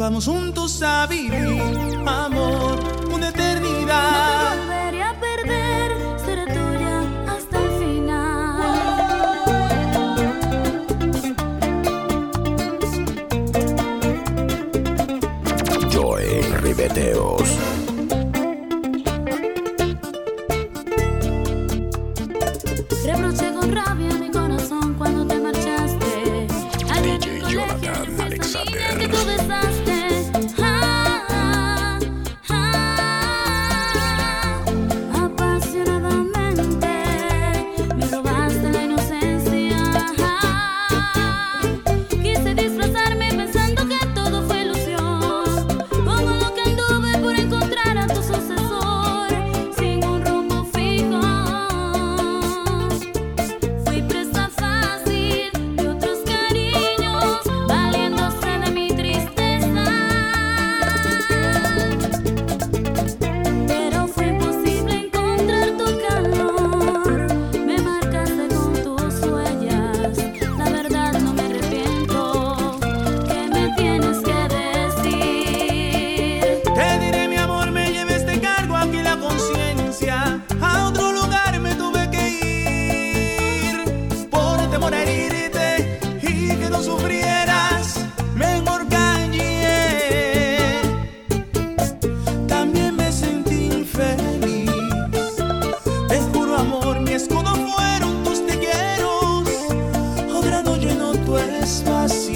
Vamos juntos a vivir, amor, una eternidad. Tu espacio.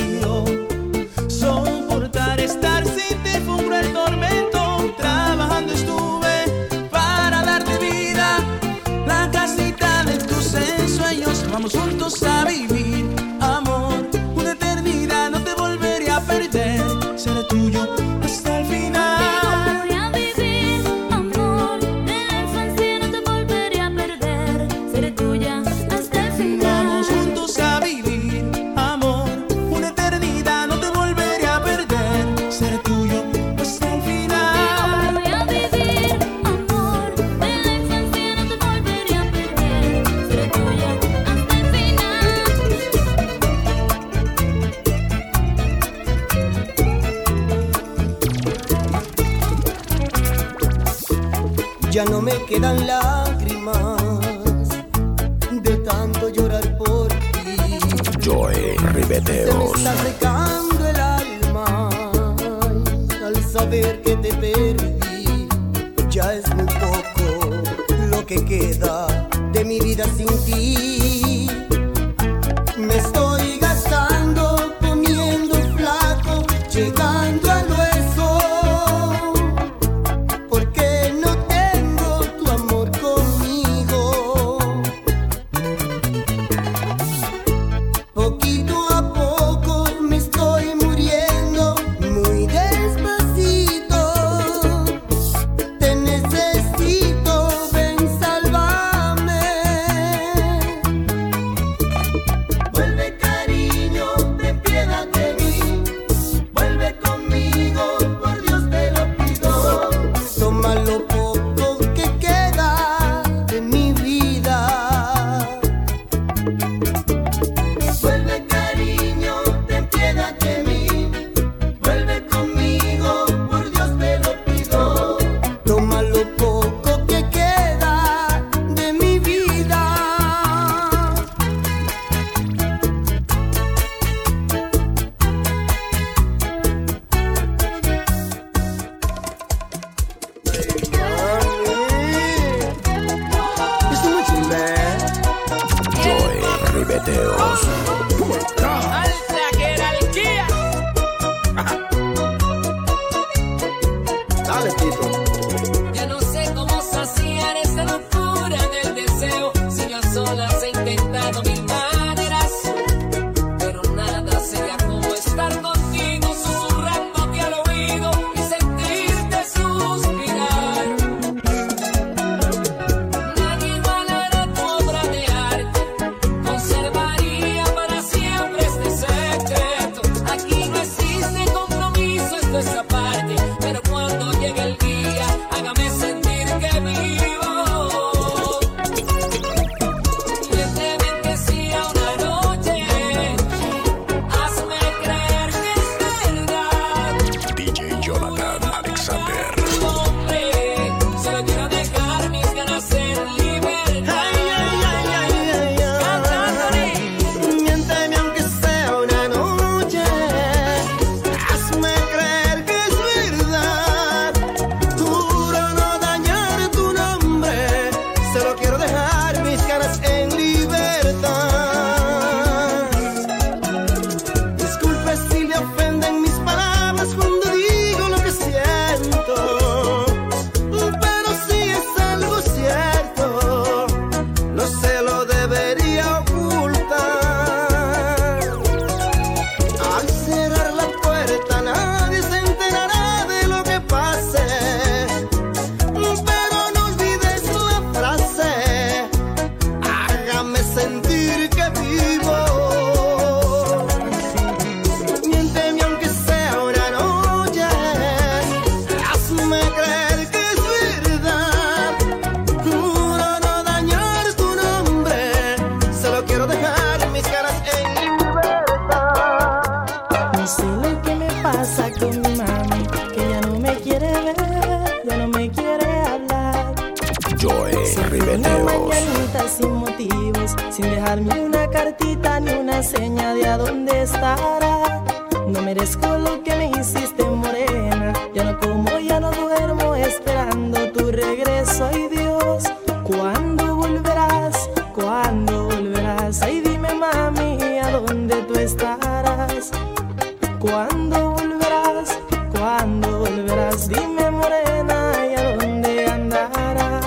Volverás? ¿Cuándo volverás? Dime morena, ¿y a dónde andarás?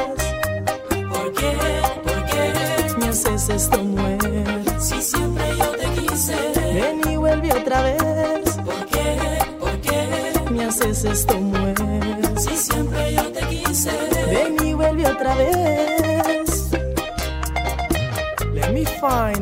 ¿Por qué? ¿Por qué? Me haces esto mujer. Si siempre yo te quise. Ven y vuelve otra vez. ¿Por qué? ¿Por qué? Me haces esto mujer. Si siempre yo te quise. Ven y vuelve otra vez. Let me find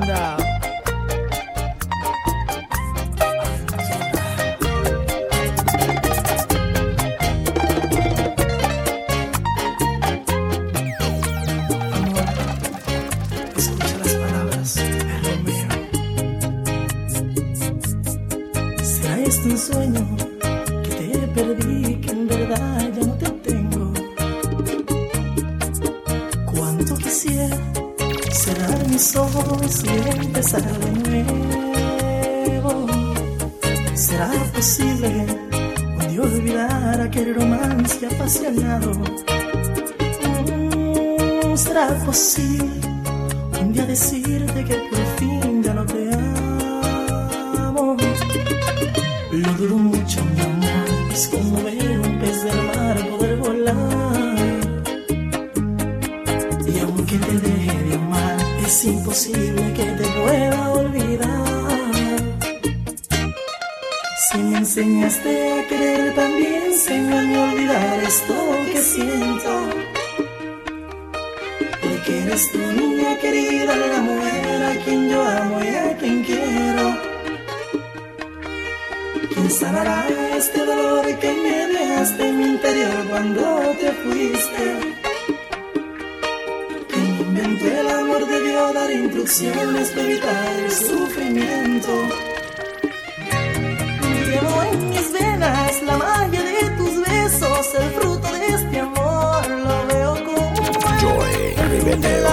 romance apasionado? Mm, ¿Será sanará este dolor que me dejaste en mi interior cuando te fuiste? ¿Quién inventó el amor debió dar instrucciones para evitar el sufrimiento? Llevo en mis venas la magia de tus besos, el fruto de este amor, lo veo como Joey el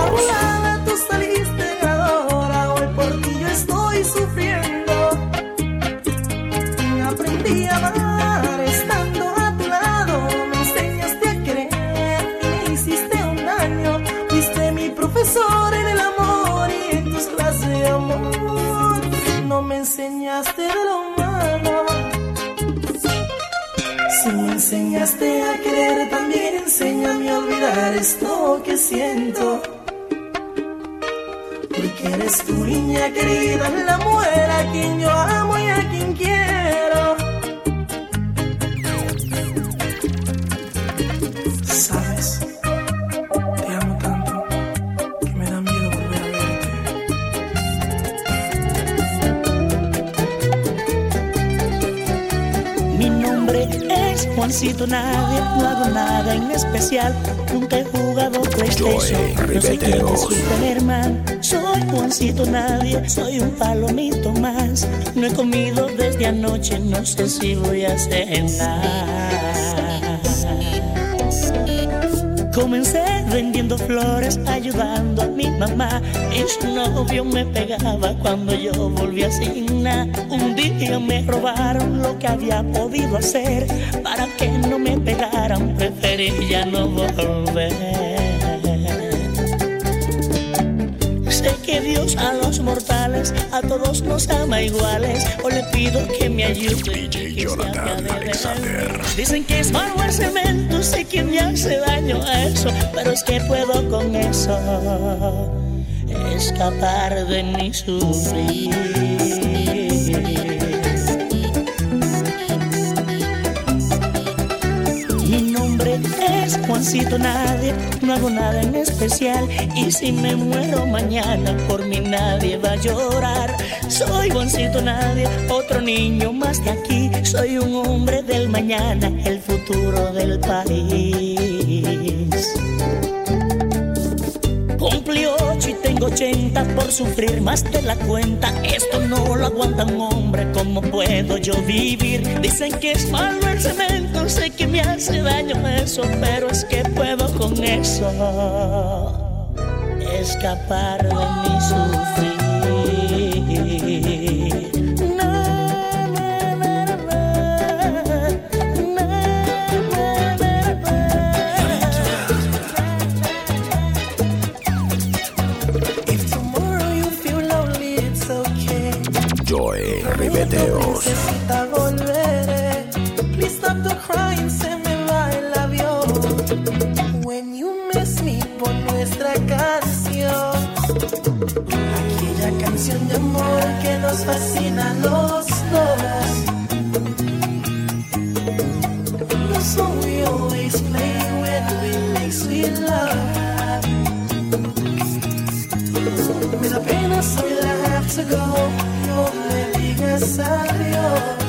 olvidar esto que siento. Porque eres tu niña querida, la mujer a quien yo amo y a quien quiero. Juancito Nadie, no hago nada en especial. Nunca he jugado PlayStation, no sé quién es. Superman. Soy Juancito Nadie, soy un palomito más. No he comido desde anoche, no sé si voy a cenar. Comencé vendiendo flores, ayudando a mi mamá. Su novio me pegaba cuando yo volví a asignar. Un día me robaron lo que había podido hacer. Para que no me pegaran, preferí ya no volver. Sé que Dios a los mortales, a todos nos ama iguales. O le pido que me ayude. DJ Jonathan Alexander. Dicen que es malo el cemento, sé que me hace daño a eso. Pero es que puedo con eso escapar de mi sufrir. Es Juancito Nadie, no hago nada en especial. Y si me muero mañana, por mí nadie va a llorar. Soy Juancito Nadie, otro niño más de aquí. Soy un hombre del mañana, el futuro del país. Cumplí ocho y tengo ochenta por sufrir más de la cuenta. Esto no lo aguanta un hombre, ¿cómo puedo yo vivir? Dicen que es malo el cemento, sé que me hace daño eso, pero es que puedo con eso. escapar de mi sufrir. Pon nuestra canción. Aquella canción de amor que nos fascina a los dos. The song we always play when we make sweet love. Me da pena, so I have to go. No me digas adiós.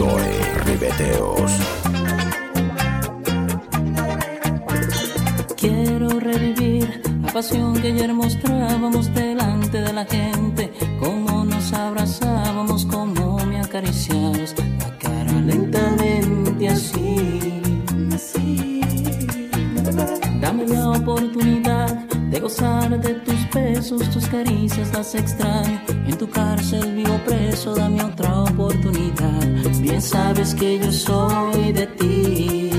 Joy Ribeteos. Quiero revivir la pasión que ayer mostrábamos delante de la gente, cómo nos abrazábamos, cómo me acariciabas la cara lentamente así. Dame la oportunidad de gozar de tus besos, tus caricias las extraño. En tu cárcel vivo preso, dame otra oportunidad. Bien sabes que yo soy de ti.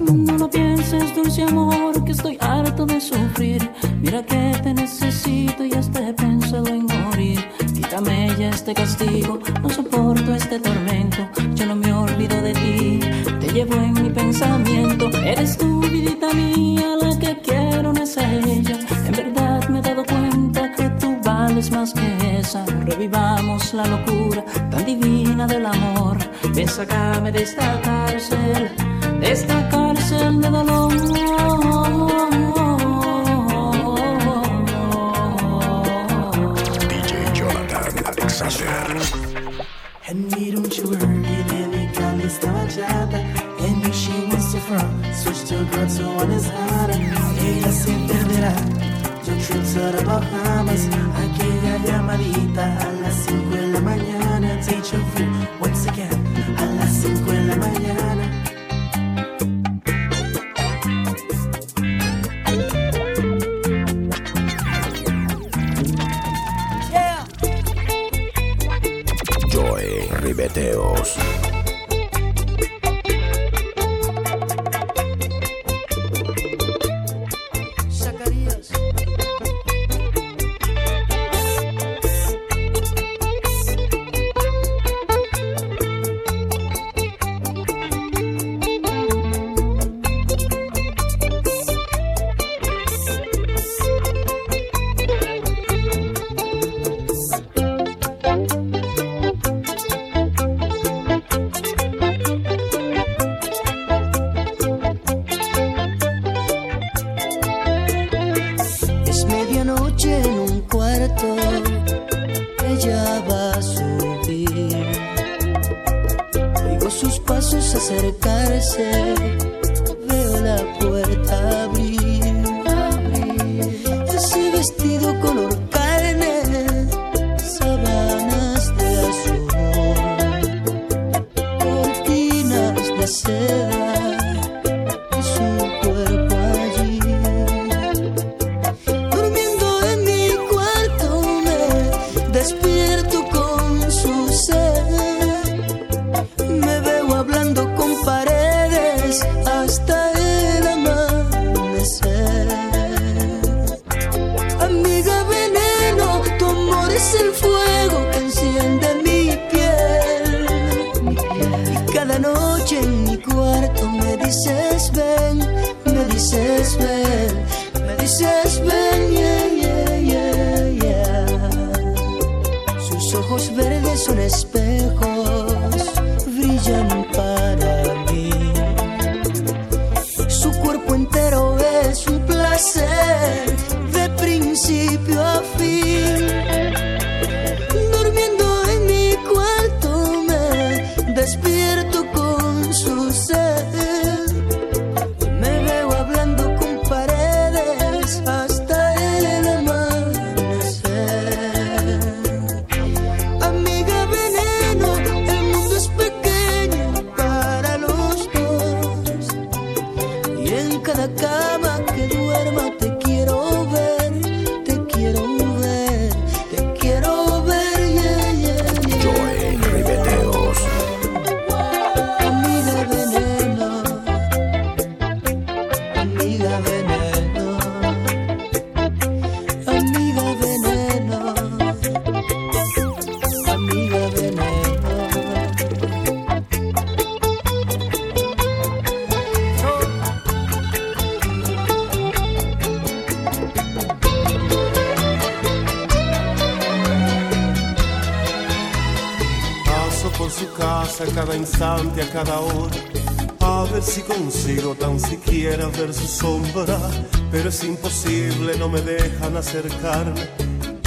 No, no pienses, dulce amor, que estoy harto de sufrir. Mira que te necesito y hasta he pensado en morir. Quítame ya este castigo, no soporto este tormento. Yo no me olvido de ti, te llevo en mi pensamiento. Eres tú, vidita mía, la que quiero, no es ella. En verdad me he dado cuenta que tú vales más que esa. Revivamos la locura del amor. Ven, de esta cárcel, golbeteos. has yeah, yeah, yeah, yeah. Sus ojos verdes son espejos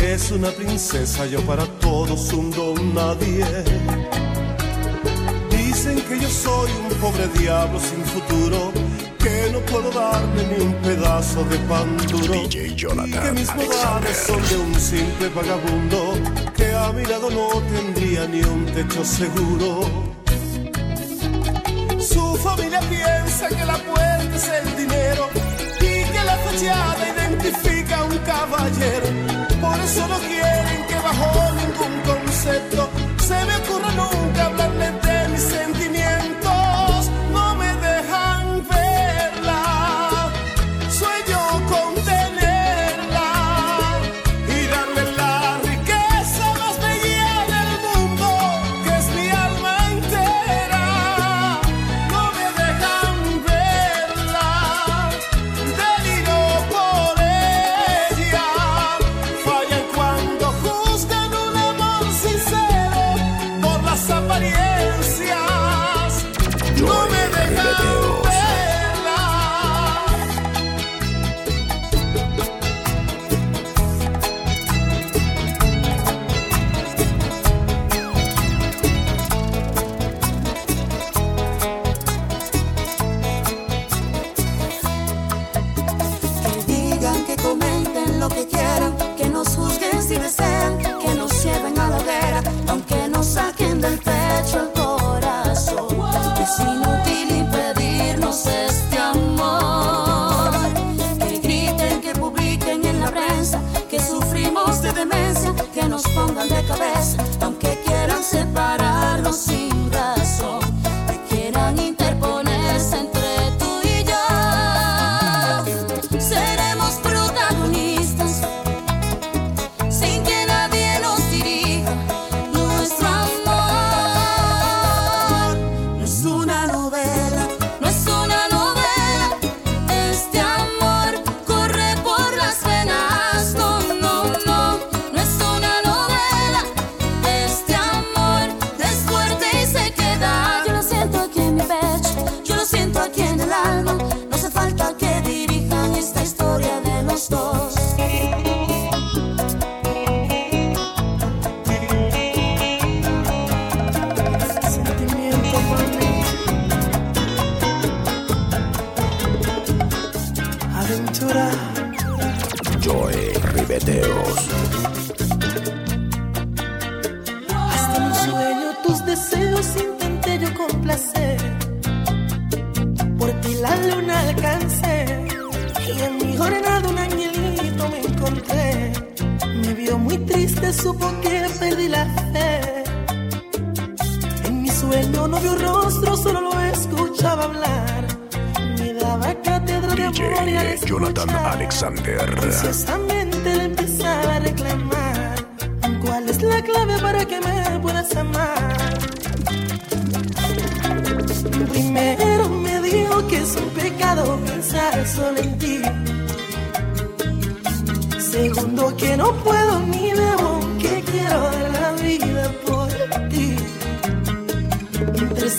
Es una princesa, yo para todos un don nadie. Dicen que yo soy un pobre diablo sin futuro, que no puedo darme ni un pedazo de pan duro. DJ que mis modales son de un simple vagabundo, que a mi lado no tendría ni un techo seguro. Su familia piensa que la puerta es el dinero y que la fachada identifica un caballero. Por eso no quieren que bajo ningún concepto se me ocurra no 사랑이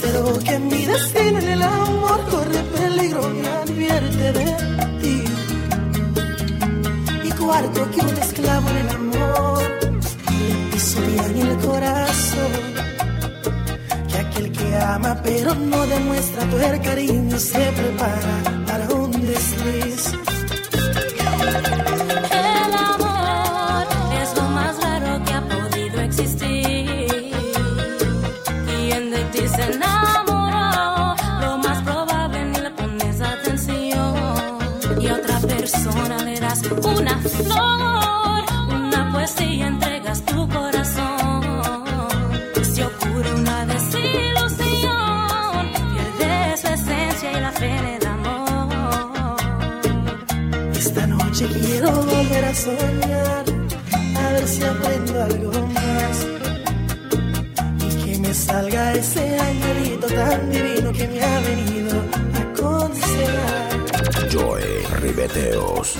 Que mi destino en el amor corre peligro, y advierte de ti. Y cuarto, que un esclavo en el amor le pisaría en el corazón. Que aquel que ama pero no demuestra tu cariño se prepara para un destino. Quiero volver a soñar, a ver si aprendo algo más. Y que me salga ese angelito tan divino que me ha venido a consolar. Joy Ribeteos.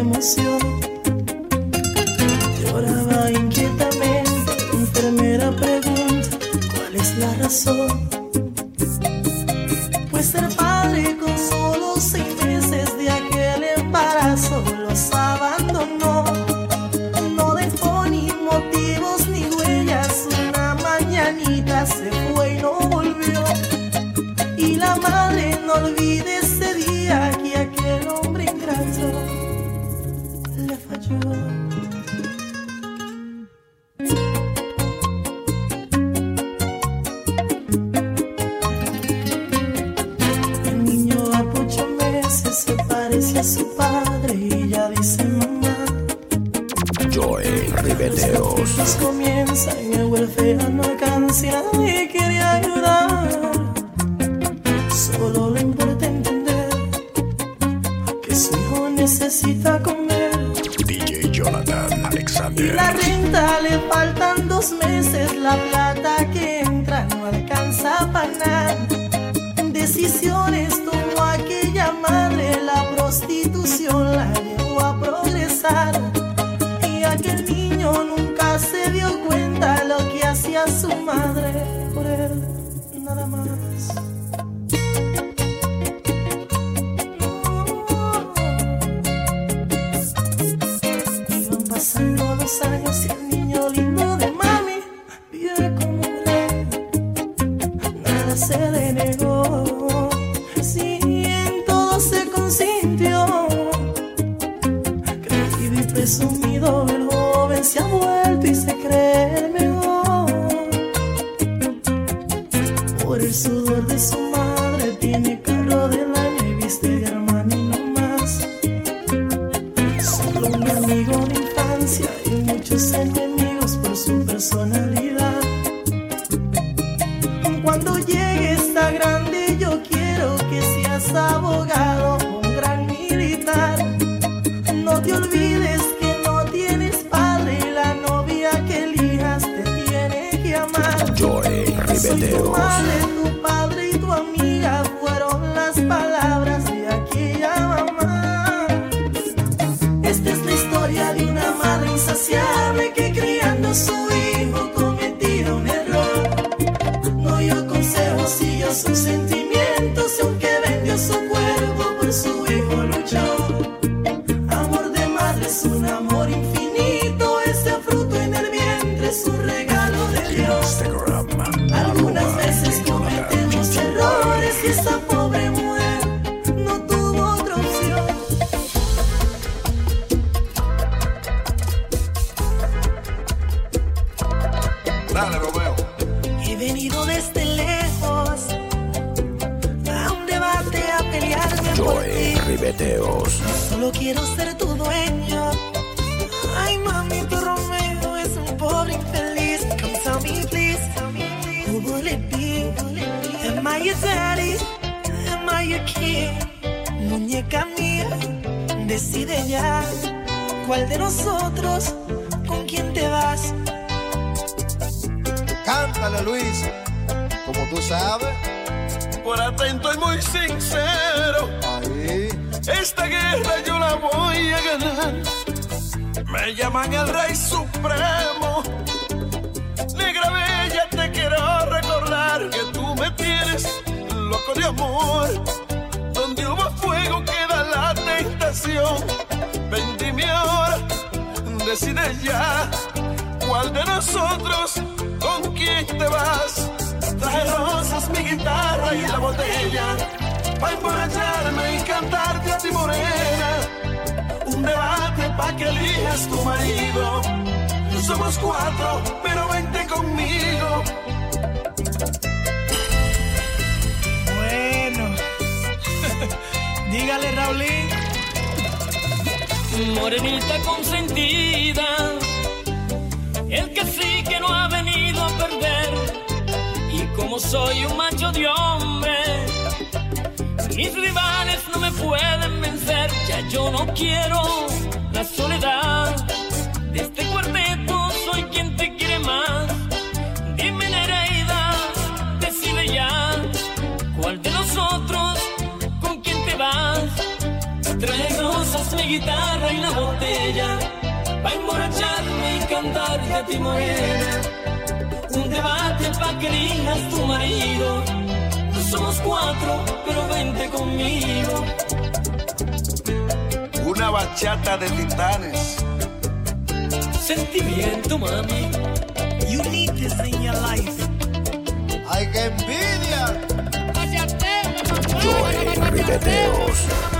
emoción. Lloraba inquietamente, la enfermera pregunta, ¿cuál es la razón? I your king? Muñeca mía, decide ya. ¿Cuál de nosotros? ¿Con quién te vas? Cántale, Luis. Como tú sabes. Por atento y muy sincero. Ahí. Esta guerra yo la voy a ganar. Me llaman el Rey Supremo. Negra Bella, te quiero de amor. Donde hubo fuego queda la tentación. Ven, dime ahora, decide ya. ¿Cuál de nosotros con quién te vas? Trae rosas, mi guitarra y la botella. Pa' emborracharme y cantarte a ti morena. Un debate pa' que elijas tu marido. Somos cuatro, pero vente conmigo. Dígale Raulín. Morenita consentida, el que sí que no ha venido a perder. Y como soy un macho de hombre, mis rivales no me pueden vencer. Ya yo no quiero la soledad de este cuarteto, soy quien te quiere más. Guitarra y la botella Pa' emborracharme y cantarte a ti morena Un debate pa' que elijas tu marido No somos cuatro, pero vente conmigo Una bachata de titanes. Sentimiento, mami You need this in your life. ¡Ay, qué envidia! Joe Ribeteos.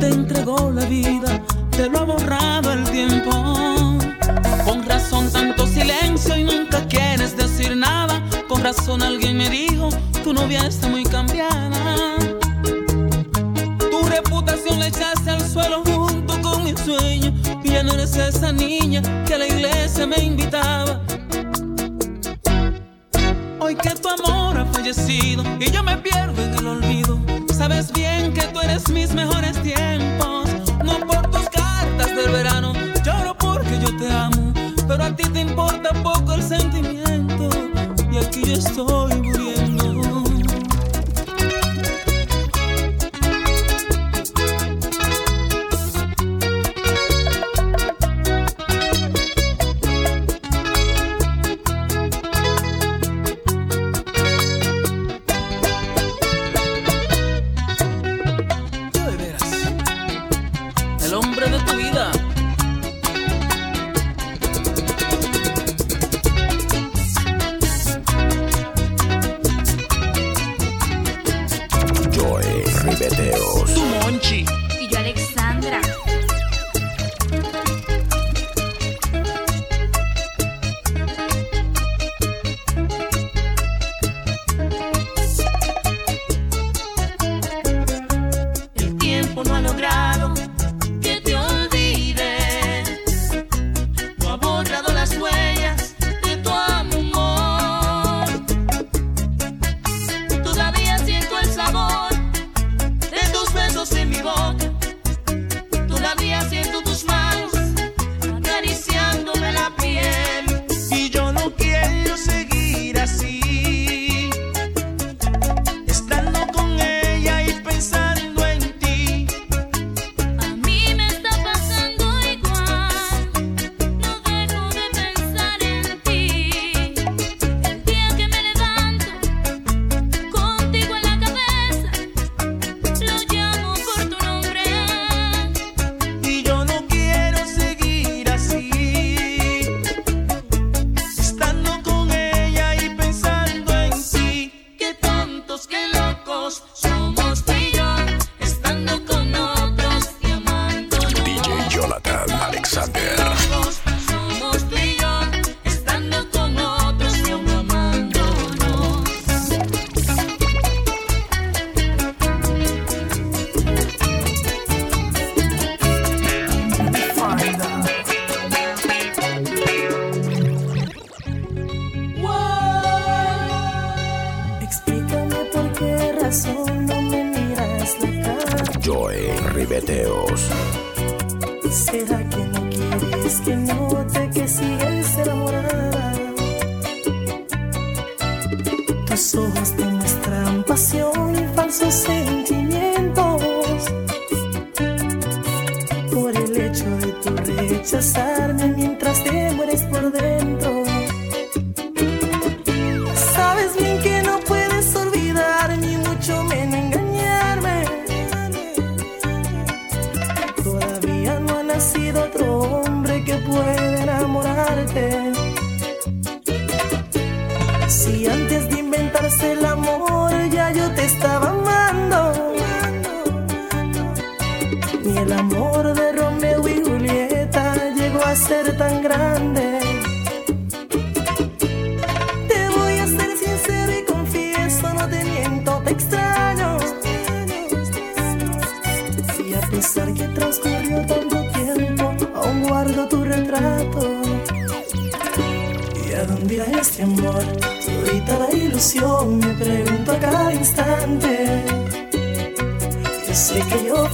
te entregó la vida, te lo ha borrado el tiempo. Con razón tanto silencio y nunca quieres decir nada. Con razón alguien me dijo, tu novia está muy cambiada. Tu reputación le echaste al suelo junto con mi sueño. Y ya no eres esa niña que a la iglesia me invitaba. Hoy que tu amor ha fallecido y yo me pierdo en el olvido sabes bien que tú eres mis mejores tiempos.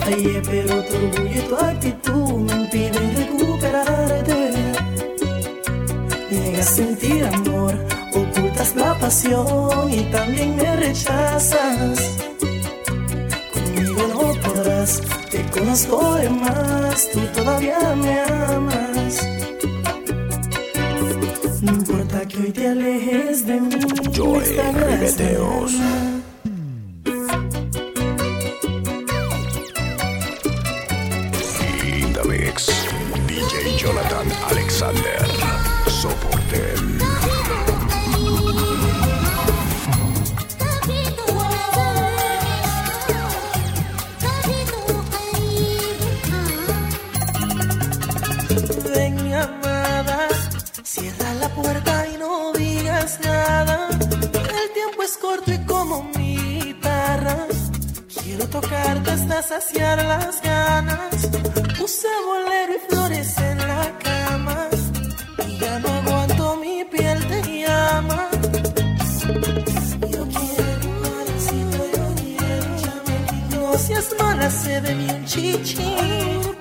Ay, pero tu orgullo y tu actitud me impiden recuperarte. Niegas sentir amor, ocultas la pasión y también me rechazas. Conmigo no podrás, te conozco de más, tú todavía me amas. No importa que hoy te alejes de mí, Joy, me y no digas nada. El tiempo es corto y como mi guitarra. Quiero tocarte hasta saciar las ganas. Puse bolero y flores en la cama. Y ya no aguanto, mi piel te llama. Yo quiero parar, si No seas mala, se de mi un chichín.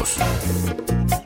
Vamos.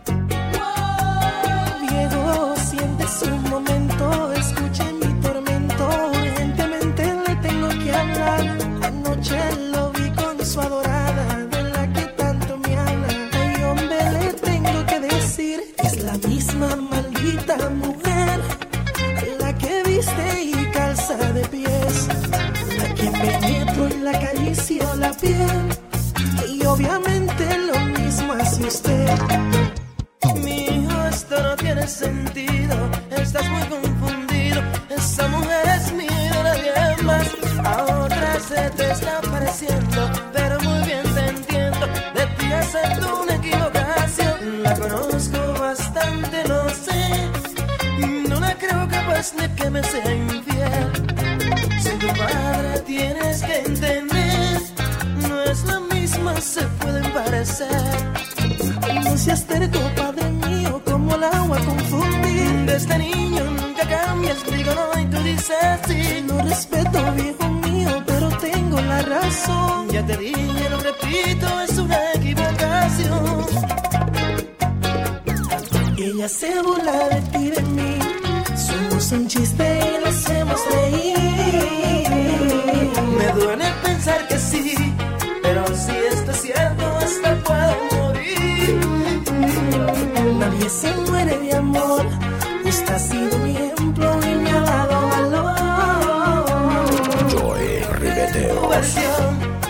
Deus.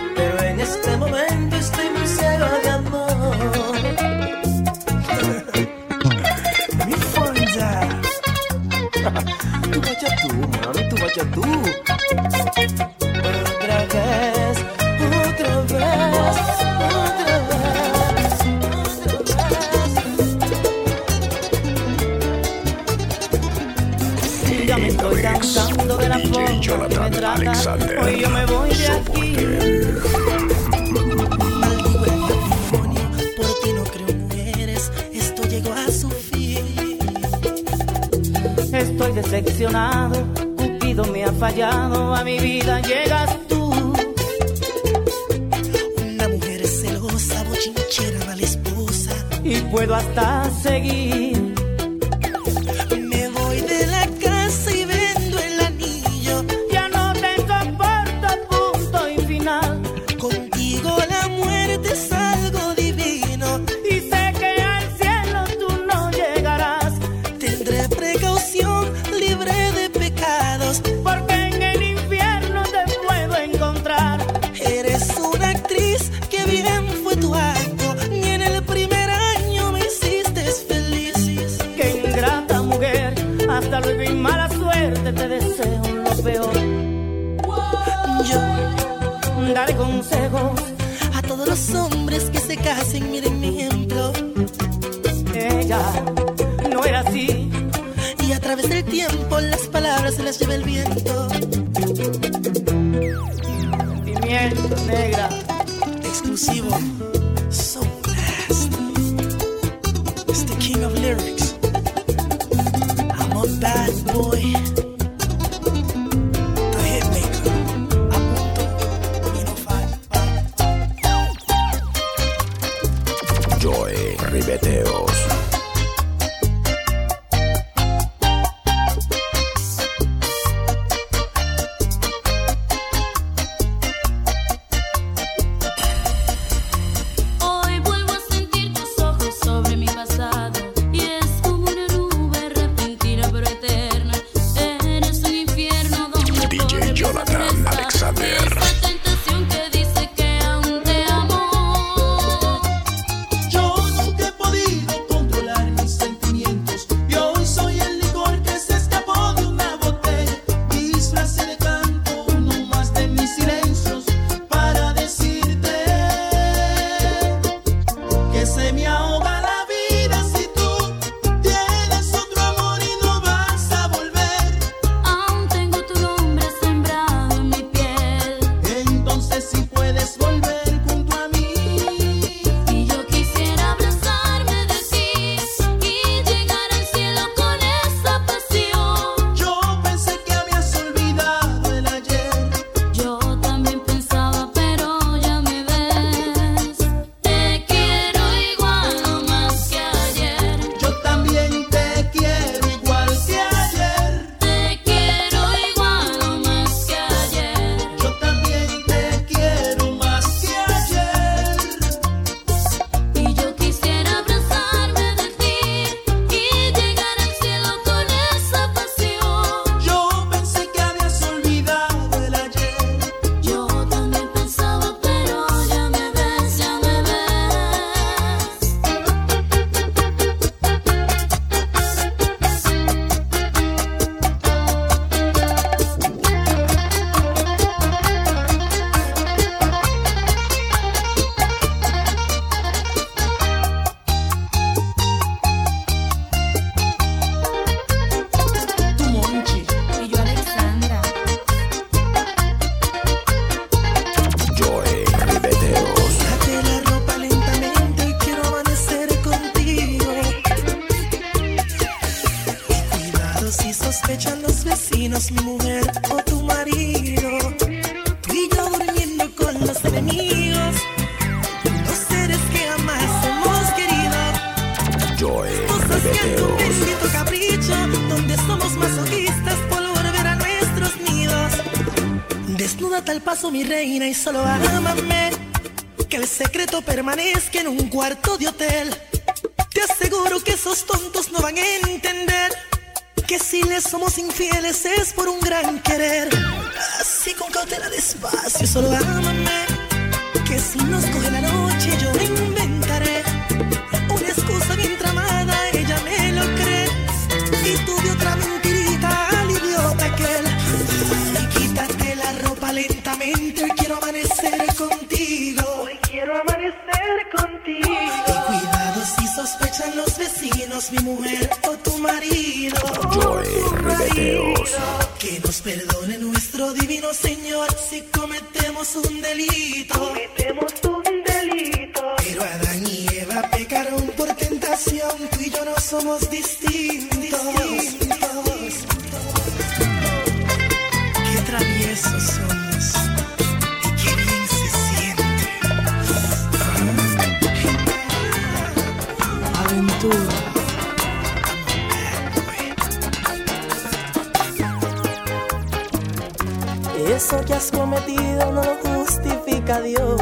viento. Pimienta negra, exclusivo. So blessed. It's the king of lyrics. I'm a bad boy. Que nos perdone nuestro divino Señor si cometemos un delito. Cometemos un delito. Pero Adán y Eva pecaron por tentación, tú y yo no somos distintos. cometido no lo justifica Dios.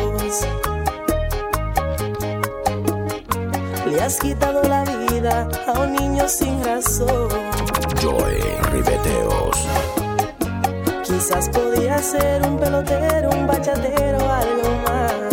Le has quitado la vida a un niño sin razón. Joy Ribeteos. Quizás podía ser un pelotero, un bachatero, algo más.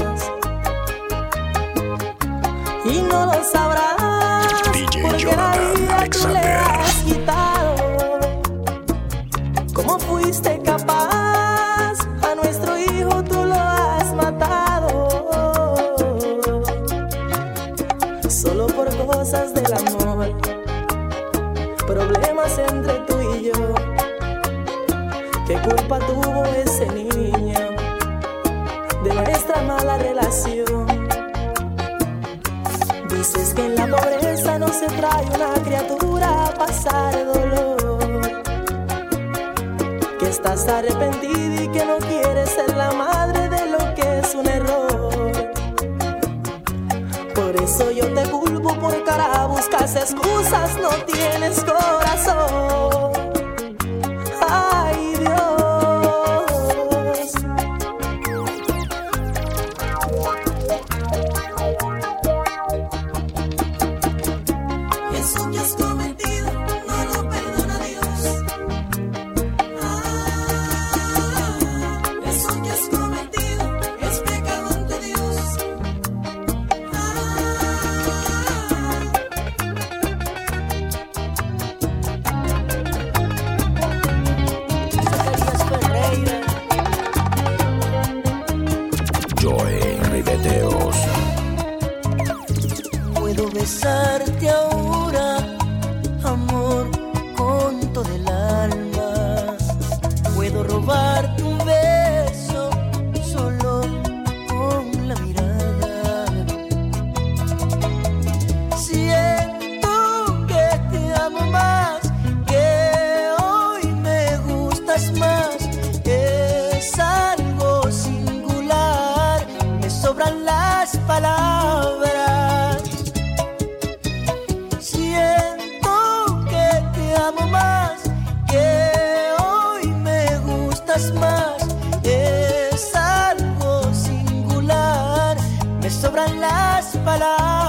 trae una criatura a pasar dolor. Que estás arrepentida y que no quieres ser la madre de lo que es un error. Por eso yo te culpo por cara, buscas excusas, no tienes corazón. sobran las palabras.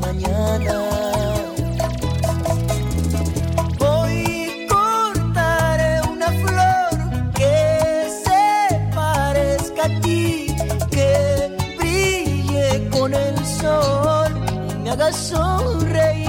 Mañana voy y cortaré una flor que se parezca a ti, que brille con el sol, me hagas sonreír.